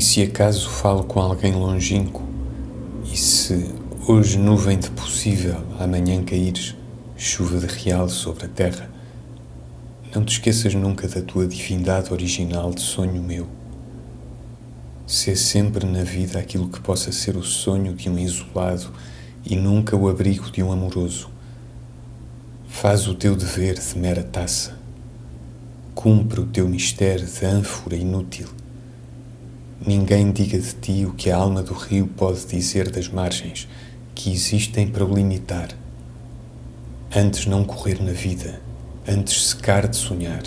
se acaso falo com alguém longínquo, e se hoje nuvem de possível amanhã caíres, chuva de real sobre a terra, não te esqueças nunca da tua divindade original de sonho meu. Sê sempre na vida aquilo que possa ser o sonho de um isolado e nunca o abrigo de um amoroso. Faz o teu dever de mera taça. Cumpre o teu mistério de ânfora inútil. Ninguém diga de ti o que a alma do rio pode dizer das margens, que existem para o limitar. Antes não correr na vida, antes secar de sonhar.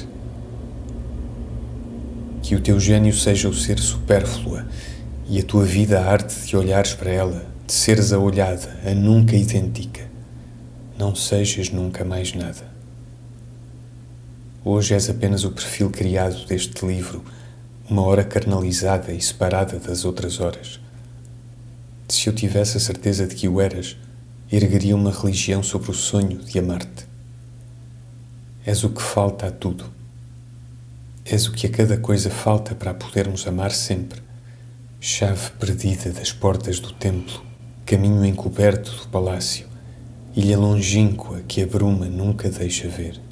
Que o teu gênio seja o ser supérflua e a tua vida a arte de olhares para ela, de seres a olhada, a nunca idêntica. Não sejas nunca mais nada. Hoje és apenas o perfil criado deste livro, uma hora carnalizada e separada das outras horas. Se eu tivesse a certeza de que o eras, ergueria uma religião sobre o sonho de amar-te. És o que falta a tudo. És o que a cada coisa falta para podermos amar sempre. Chave perdida das portas do templo, caminho encoberto do palácio, ilha longínqua que a bruma nunca deixa ver.